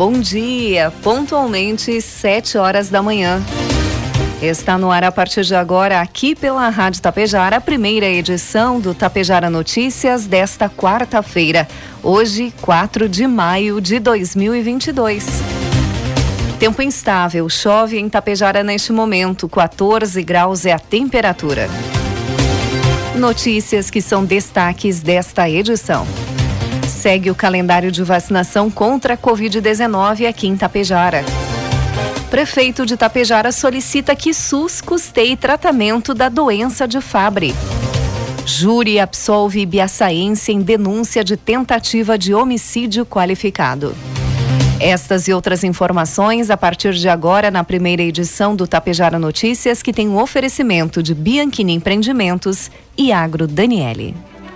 Bom dia, pontualmente sete horas da manhã. Está no ar a partir de agora, aqui pela Rádio Tapejara, a primeira edição do Tapejara Notícias desta quarta-feira, hoje, 4 de maio de 2022. Tempo instável, chove em Tapejara neste momento, 14 graus é a temperatura. Notícias que são destaques desta edição. Segue o calendário de vacinação contra a Covid-19 aqui em Tapejara. Prefeito de Tapejara solicita que SUS custeie tratamento da doença de Fabre. Júri absolve Biaçaense em denúncia de tentativa de homicídio qualificado. Estas e outras informações a partir de agora na primeira edição do Tapejara Notícias, que tem um oferecimento de Bianchini Empreendimentos e Agro Daniele.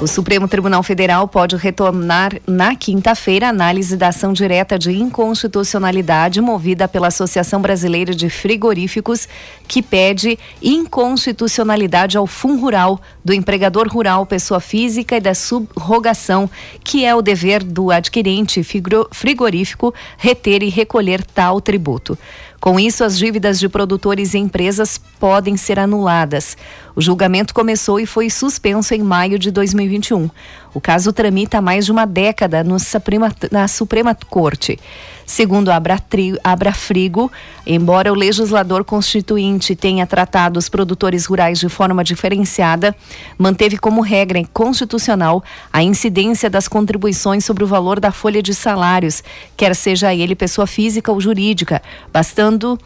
O Supremo Tribunal Federal pode retornar na quinta-feira a análise da ação direta de inconstitucionalidade movida pela Associação Brasileira de Frigoríficos, que pede inconstitucionalidade ao Fundo Rural, do empregador rural, pessoa física e da subrogação, que é o dever do adquirente frigorífico reter e recolher tal tributo. Com isso, as dívidas de produtores e empresas podem ser anuladas. O julgamento começou e foi suspenso em maio de 2021. O caso tramita há mais de uma década no Suprema, na Suprema Corte. Segundo Abra, Abra Frigo, embora o legislador constituinte tenha tratado os produtores rurais de forma diferenciada, manteve como regra constitucional a incidência das contribuições sobre o valor da folha de salários, quer seja ele pessoa física ou jurídica, bastando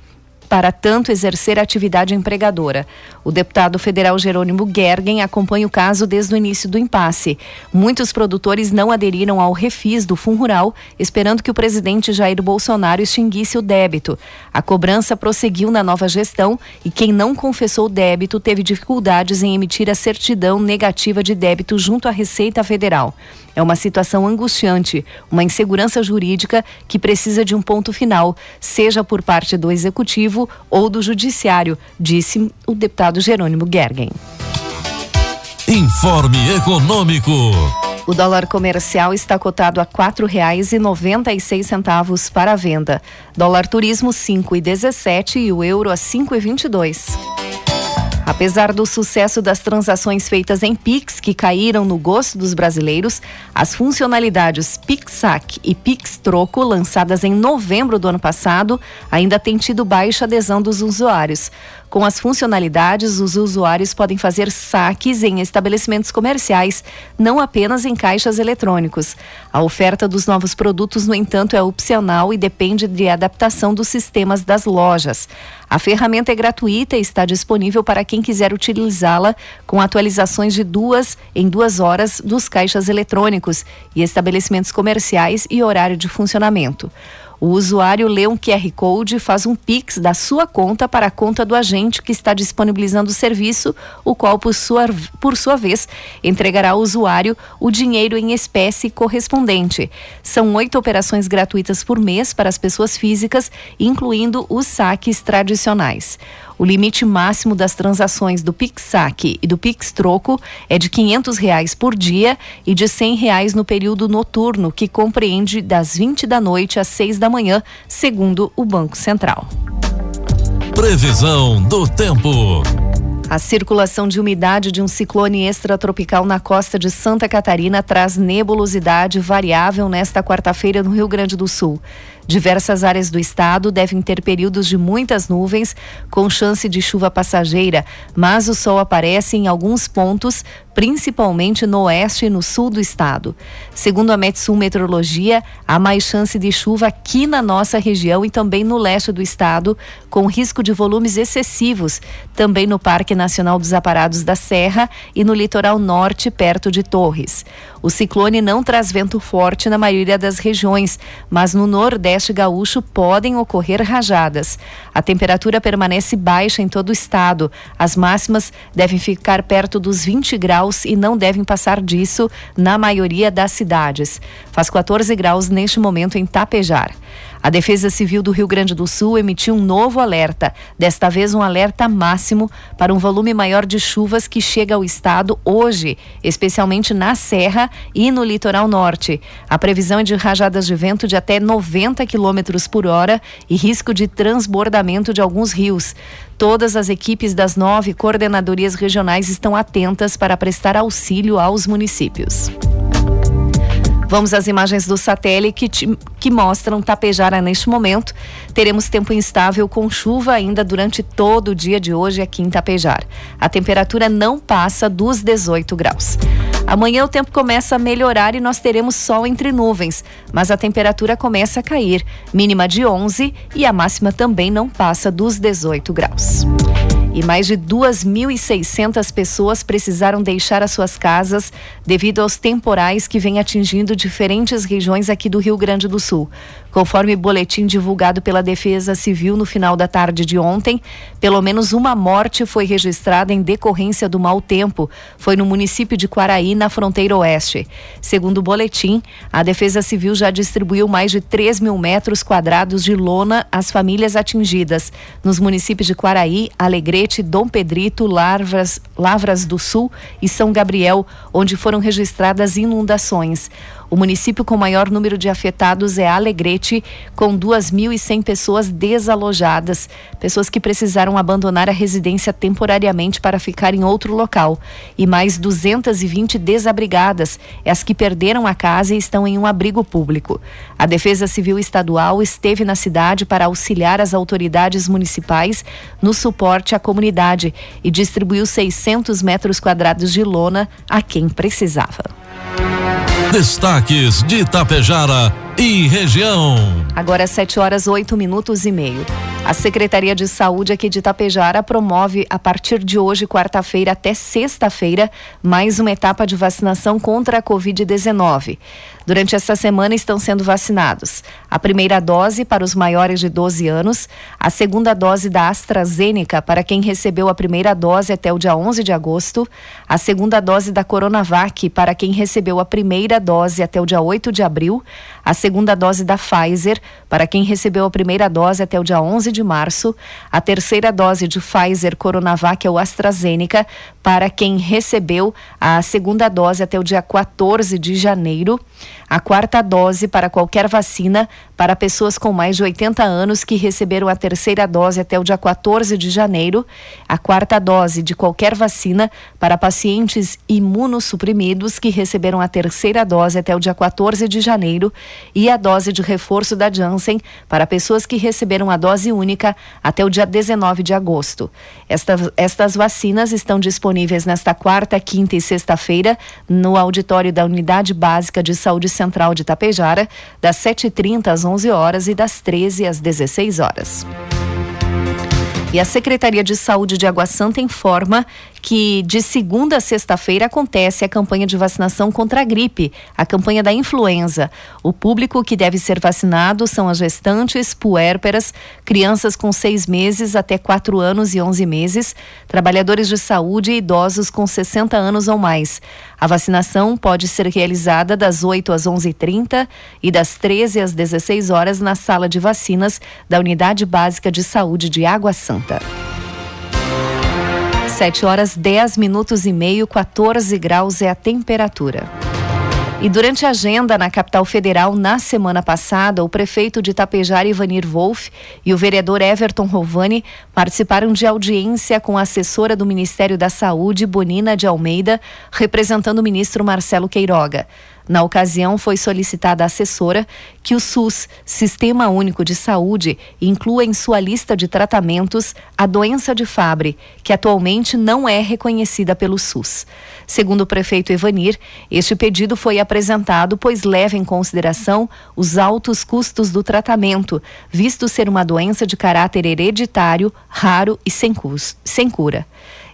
para tanto exercer atividade empregadora. O deputado federal Jerônimo Gergen acompanha o caso desde o início do impasse. Muitos produtores não aderiram ao refis do Fundo Rural, esperando que o presidente Jair Bolsonaro extinguisse o débito. A cobrança prosseguiu na nova gestão e quem não confessou o débito teve dificuldades em emitir a certidão negativa de débito junto à Receita Federal. É uma situação angustiante, uma insegurança jurídica que precisa de um ponto final, seja por parte do executivo ou do judiciário, disse o deputado Jerônimo Gergen. Informe Econômico. O dólar comercial está cotado a quatro reais e noventa e seis centavos para a venda. Dólar turismo cinco e dezessete e o euro a cinco e vinte e dois. Apesar do sucesso das transações feitas em Pix, que caíram no gosto dos brasileiros, as funcionalidades PixSac e PixTroco, lançadas em novembro do ano passado, ainda têm tido baixa adesão dos usuários. Com as funcionalidades, os usuários podem fazer saques em estabelecimentos comerciais, não apenas em caixas eletrônicos. A oferta dos novos produtos, no entanto, é opcional e depende de adaptação dos sistemas das lojas. A ferramenta é gratuita e está disponível para quem quiser utilizá-la com atualizações de duas em duas horas dos caixas eletrônicos e estabelecimentos comerciais e horário de funcionamento. O usuário lê um QR Code e faz um Pix da sua conta para a conta do agente que está disponibilizando o serviço, o qual, por sua, por sua vez, entregará ao usuário o dinheiro em espécie correspondente. São oito operações gratuitas por mês para as pessoas físicas, incluindo os saques tradicionais. O limite máximo das transações do Pix Saque e do Pix Troco é de 500 reais por dia e de 100 reais no período noturno, que compreende das 20 da noite às 6 da manhã, segundo o Banco Central. Previsão do tempo. A circulação de umidade de um ciclone extratropical na costa de Santa Catarina traz nebulosidade variável nesta quarta-feira no Rio Grande do Sul. Diversas áreas do estado devem ter períodos de muitas nuvens, com chance de chuva passageira, mas o sol aparece em alguns pontos, principalmente no oeste e no sul do estado. Segundo a Metsul Meteorologia, há mais chance de chuva aqui na nossa região e também no leste do estado, com risco de volumes excessivos, também no Parque Nacional dos Aparados da Serra e no litoral norte, perto de Torres. O ciclone não traz vento forte na maioria das regiões, mas no nordeste gaúcho podem ocorrer rajadas. A temperatura permanece baixa em todo o estado. As máximas devem ficar perto dos 20 graus e não devem passar disso na maioria das cidades. Faz 14 graus neste momento em Tapejar. A Defesa Civil do Rio Grande do Sul emitiu um novo alerta, desta vez um alerta máximo para um volume maior de chuvas que chega ao estado hoje, especialmente na Serra e no litoral norte. A previsão é de rajadas de vento de até 90 km por hora e risco de transbordamento de alguns rios. Todas as equipes das nove coordenadorias regionais estão atentas para prestar auxílio aos municípios. Vamos às imagens do satélite que, que mostram Tapejara neste momento. Teremos tempo instável com chuva ainda durante todo o dia de hoje aqui em Tapejar. A temperatura não passa dos 18 graus. Amanhã o tempo começa a melhorar e nós teremos sol entre nuvens, mas a temperatura começa a cair, mínima de 11 e a máxima também não passa dos 18 graus. E mais de 2.600 pessoas precisaram deixar as suas casas devido aos temporais que vêm atingindo diferentes regiões aqui do Rio Grande do Sul. Conforme boletim divulgado pela Defesa Civil no final da tarde de ontem, pelo menos uma morte foi registrada em decorrência do mau tempo. Foi no município de Quaraí, na fronteira oeste. Segundo o boletim, a Defesa Civil já distribuiu mais de 3 mil metros quadrados de lona às famílias atingidas nos municípios de Quaraí, Alegrete, Dom Pedrito, Lavras, Lavras do Sul e São Gabriel, onde foram registradas inundações. O município com maior número de afetados é Alegrete, com 2.100 pessoas desalojadas, pessoas que precisaram abandonar a residência temporariamente para ficar em outro local, e mais 220 desabrigadas, as que perderam a casa e estão em um abrigo público. A Defesa Civil Estadual esteve na cidade para auxiliar as autoridades municipais no suporte à comunidade e distribuiu 600 metros quadrados de lona a quem precisava. Destaques de Itapejara e região. Agora 7 horas 8 minutos e meio. A Secretaria de Saúde aqui de Itapejara promove a partir de hoje, quarta-feira até sexta-feira, mais uma etapa de vacinação contra a Covid-19. Durante esta semana estão sendo vacinados a primeira dose para os maiores de 12 anos, a segunda dose da AstraZeneca para quem recebeu a primeira dose até o dia 11 de agosto, a segunda dose da Coronavac para quem recebeu a primeira dose até o dia 8 de abril, a segunda dose da Pfizer. Para quem recebeu a primeira dose até o dia 11 de março, a terceira dose de Pfizer Coronavac ou AstraZeneca. Para quem recebeu a segunda dose até o dia 14 de janeiro, a quarta dose para qualquer vacina para pessoas com mais de 80 anos que receberam a terceira dose até o dia 14 de janeiro, a quarta dose de qualquer vacina para pacientes imunossuprimidos que receberam a terceira dose até o dia 14 de janeiro e a dose de reforço da Janssen para pessoas que receberam a dose única até o dia 19 de agosto. Esta, estas vacinas estão disponíveis nesta quarta, quinta e sexta-feira no auditório da Unidade Básica de Saúde Central de Tapejara, das 7h30 às 11 horas e das 13 às 16 horas. E a Secretaria de Saúde de Água Santa informa que de segunda a sexta-feira acontece a campanha de vacinação contra a gripe, a campanha da influenza. O público que deve ser vacinado são as gestantes, puérperas, crianças com seis meses até quatro anos e onze meses, trabalhadores de saúde e idosos com 60 anos ou mais. A vacinação pode ser realizada das 8 às 11h30 e das 13 às 16 horas na sala de vacinas da Unidade Básica de Saúde de Água Santa. 7 horas 10 minutos e meio, 14 graus é a temperatura. E durante a agenda na capital federal na semana passada, o prefeito de Itapejara, Ivanir Wolff, e o vereador Everton Rovani participaram de audiência com a assessora do Ministério da Saúde, Bonina de Almeida, representando o ministro Marcelo Queiroga. Na ocasião, foi solicitada à assessora que o SUS, Sistema Único de Saúde, inclua em sua lista de tratamentos a doença de Fabry, que atualmente não é reconhecida pelo SUS. Segundo o prefeito Evanir, este pedido foi apresentado pois leva em consideração os altos custos do tratamento, visto ser uma doença de caráter hereditário, raro e sem, sem cura.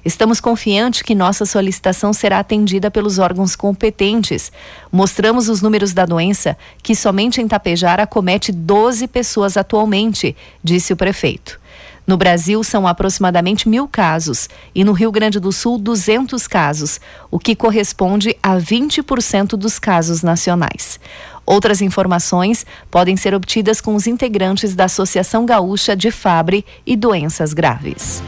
Estamos confiantes que nossa solicitação será atendida pelos órgãos competentes. Mostramos os números da doença, que somente em Tapejara comete 12 pessoas atualmente, disse o prefeito. No Brasil, são aproximadamente mil casos e no Rio Grande do Sul, 200 casos, o que corresponde a 20% dos casos nacionais. Outras informações podem ser obtidas com os integrantes da Associação Gaúcha de Fabre e Doenças Graves.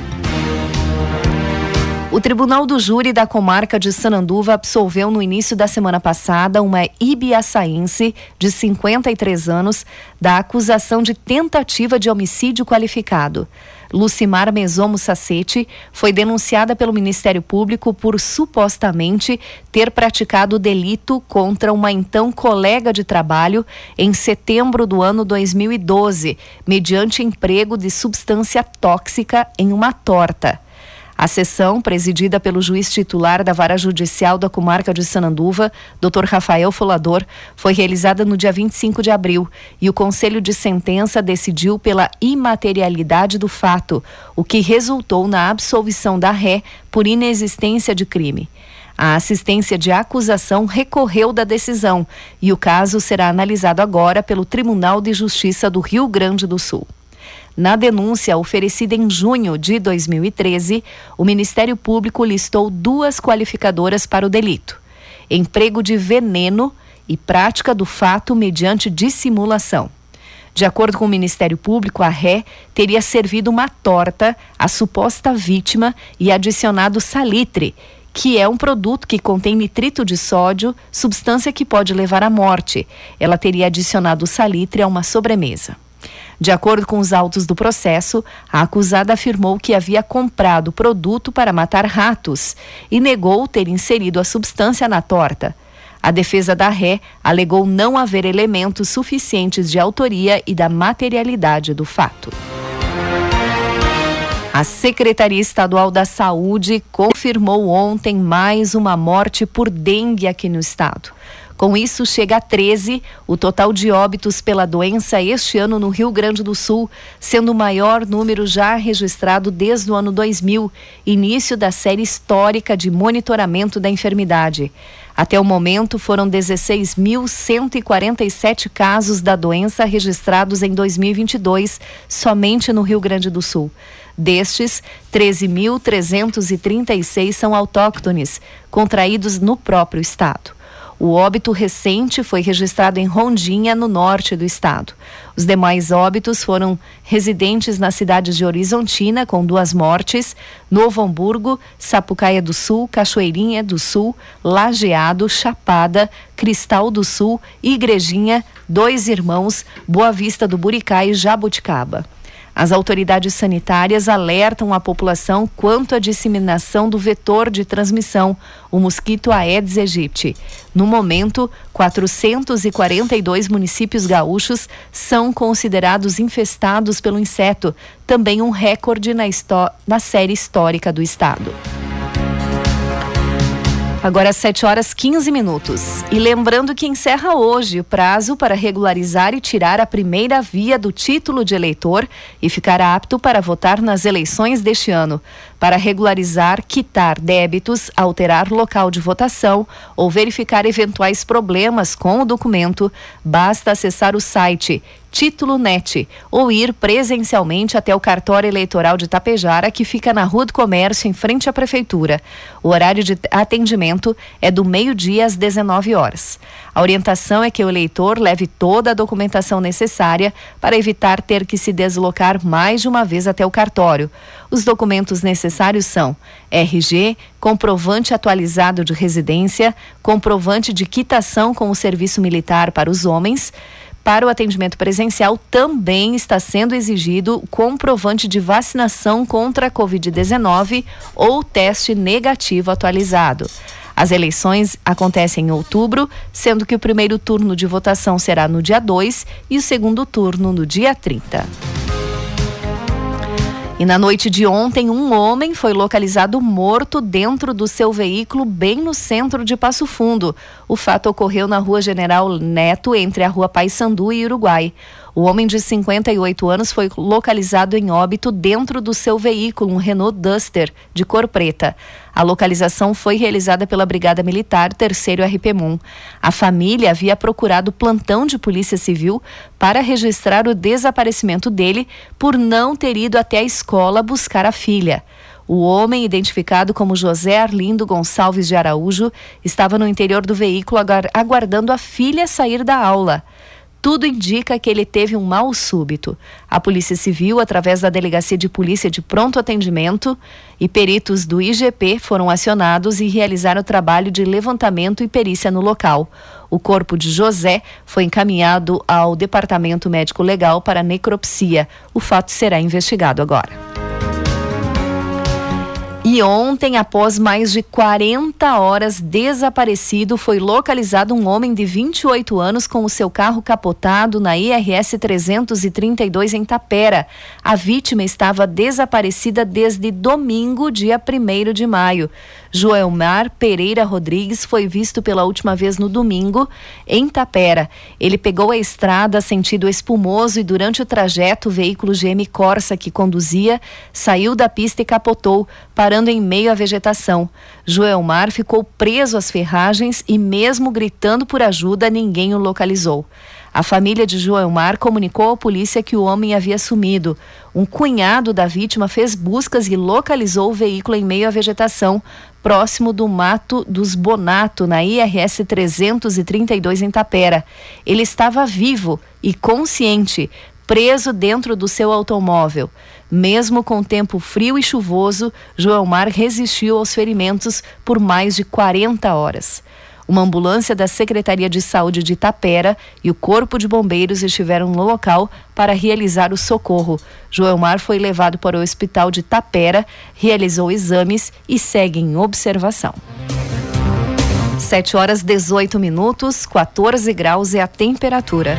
O Tribunal do Júri da Comarca de Sananduva absolveu no início da semana passada uma ibiaçaense de 53 anos da acusação de tentativa de homicídio qualificado. Lucimar Mesomo Sacete foi denunciada pelo Ministério Público por supostamente ter praticado delito contra uma então colega de trabalho em setembro do ano 2012, mediante emprego de substância tóxica em uma torta. A sessão, presidida pelo juiz titular da Vara Judicial da Comarca de Sananduva, Dr. Rafael Folador, foi realizada no dia 25 de abril e o Conselho de Sentença decidiu pela imaterialidade do fato, o que resultou na absolvição da ré por inexistência de crime. A assistência de acusação recorreu da decisão e o caso será analisado agora pelo Tribunal de Justiça do Rio Grande do Sul. Na denúncia oferecida em junho de 2013, o Ministério Público listou duas qualificadoras para o delito: emprego de veneno e prática do fato mediante dissimulação. De acordo com o Ministério Público, a ré teria servido uma torta à suposta vítima e adicionado salitre, que é um produto que contém nitrito de sódio, substância que pode levar à morte. Ela teria adicionado salitre a uma sobremesa. De acordo com os autos do processo, a acusada afirmou que havia comprado produto para matar ratos e negou ter inserido a substância na torta. A defesa da ré alegou não haver elementos suficientes de autoria e da materialidade do fato. A Secretaria Estadual da Saúde confirmou ontem mais uma morte por dengue aqui no estado. Com isso, chega a 13 o total de óbitos pela doença este ano no Rio Grande do Sul, sendo o maior número já registrado desde o ano 2000, início da série histórica de monitoramento da enfermidade. Até o momento, foram 16.147 casos da doença registrados em 2022, somente no Rio Grande do Sul. Destes, 13.336 são autóctones, contraídos no próprio estado. O óbito recente foi registrado em Rondinha, no norte do estado. Os demais óbitos foram residentes nas cidades de Horizontina, com duas mortes, Novo Hamburgo, Sapucaia do Sul, Cachoeirinha do Sul, Lajeado, Chapada, Cristal do Sul, Igrejinha, Dois Irmãos, Boa Vista do Buricá e Jabuticaba. As autoridades sanitárias alertam a população quanto à disseminação do vetor de transmissão, o mosquito Aedes aegypti. No momento, 442 municípios gaúchos são considerados infestados pelo inseto, também um recorde na, na série histórica do estado. Agora 7 horas 15 minutos. E lembrando que encerra hoje o prazo para regularizar e tirar a primeira via do título de eleitor e ficar apto para votar nas eleições deste ano. Para regularizar, quitar débitos, alterar local de votação ou verificar eventuais problemas com o documento, basta acessar o site Título Net ou ir presencialmente até o cartório eleitoral de Tapejara, que fica na Rua do Comércio, em frente à Prefeitura. O horário de atendimento é do meio-dia às 19 horas. A orientação é que o eleitor leve toda a documentação necessária para evitar ter que se deslocar mais de uma vez até o cartório. Os documentos necessários são RG, comprovante atualizado de residência, comprovante de quitação com o serviço militar para os homens para o atendimento presencial também está sendo exigido comprovante de vacinação contra a Covid-19 ou teste negativo atualizado. As eleições acontecem em outubro, sendo que o primeiro turno de votação será no dia 2 e o segundo turno no dia 30. E na noite de ontem, um homem foi localizado morto dentro do seu veículo, bem no centro de Passo Fundo. O fato ocorreu na rua General Neto, entre a rua Paysandu e Uruguai. O homem de 58 anos foi localizado em óbito dentro do seu veículo, um Renault Duster, de cor preta. A localização foi realizada pela Brigada Militar Terceiro RPMUM. A família havia procurado plantão de Polícia Civil para registrar o desaparecimento dele por não ter ido até a escola buscar a filha. O homem, identificado como José Arlindo Gonçalves de Araújo, estava no interior do veículo aguardando a filha sair da aula. Tudo indica que ele teve um mal súbito. A Polícia Civil, através da Delegacia de Polícia de Pronto Atendimento e peritos do IGP, foram acionados e realizaram o trabalho de levantamento e perícia no local. O corpo de José foi encaminhado ao Departamento Médico Legal para necropsia. O fato será investigado agora. E ontem, após mais de 40 horas desaparecido, foi localizado um homem de 28 anos com o seu carro capotado na IRS 332 em Tapera. A vítima estava desaparecida desde domingo, dia 1 de maio. Joelmar Pereira Rodrigues foi visto pela última vez no domingo em Tapera. Ele pegou a estrada sentido espumoso e durante o trajeto o veículo GM Corsa que conduzia saiu da pista e capotou, parando em meio à vegetação. Joelmar ficou preso às ferragens e mesmo gritando por ajuda, ninguém o localizou. A família de Joelmar comunicou à polícia que o homem havia sumido. Um cunhado da vítima fez buscas e localizou o veículo em meio à vegetação, próximo do Mato dos Bonato, na IRS 332 em Tapera. Ele estava vivo e consciente, preso dentro do seu automóvel. Mesmo com tempo frio e chuvoso, Joelmar resistiu aos ferimentos por mais de 40 horas. Uma ambulância da Secretaria de Saúde de Itapera e o Corpo de Bombeiros estiveram no local para realizar o socorro. Joelmar foi levado para o hospital de Tapera, realizou exames e segue em observação. 7 horas 18 minutos, 14 graus é a temperatura.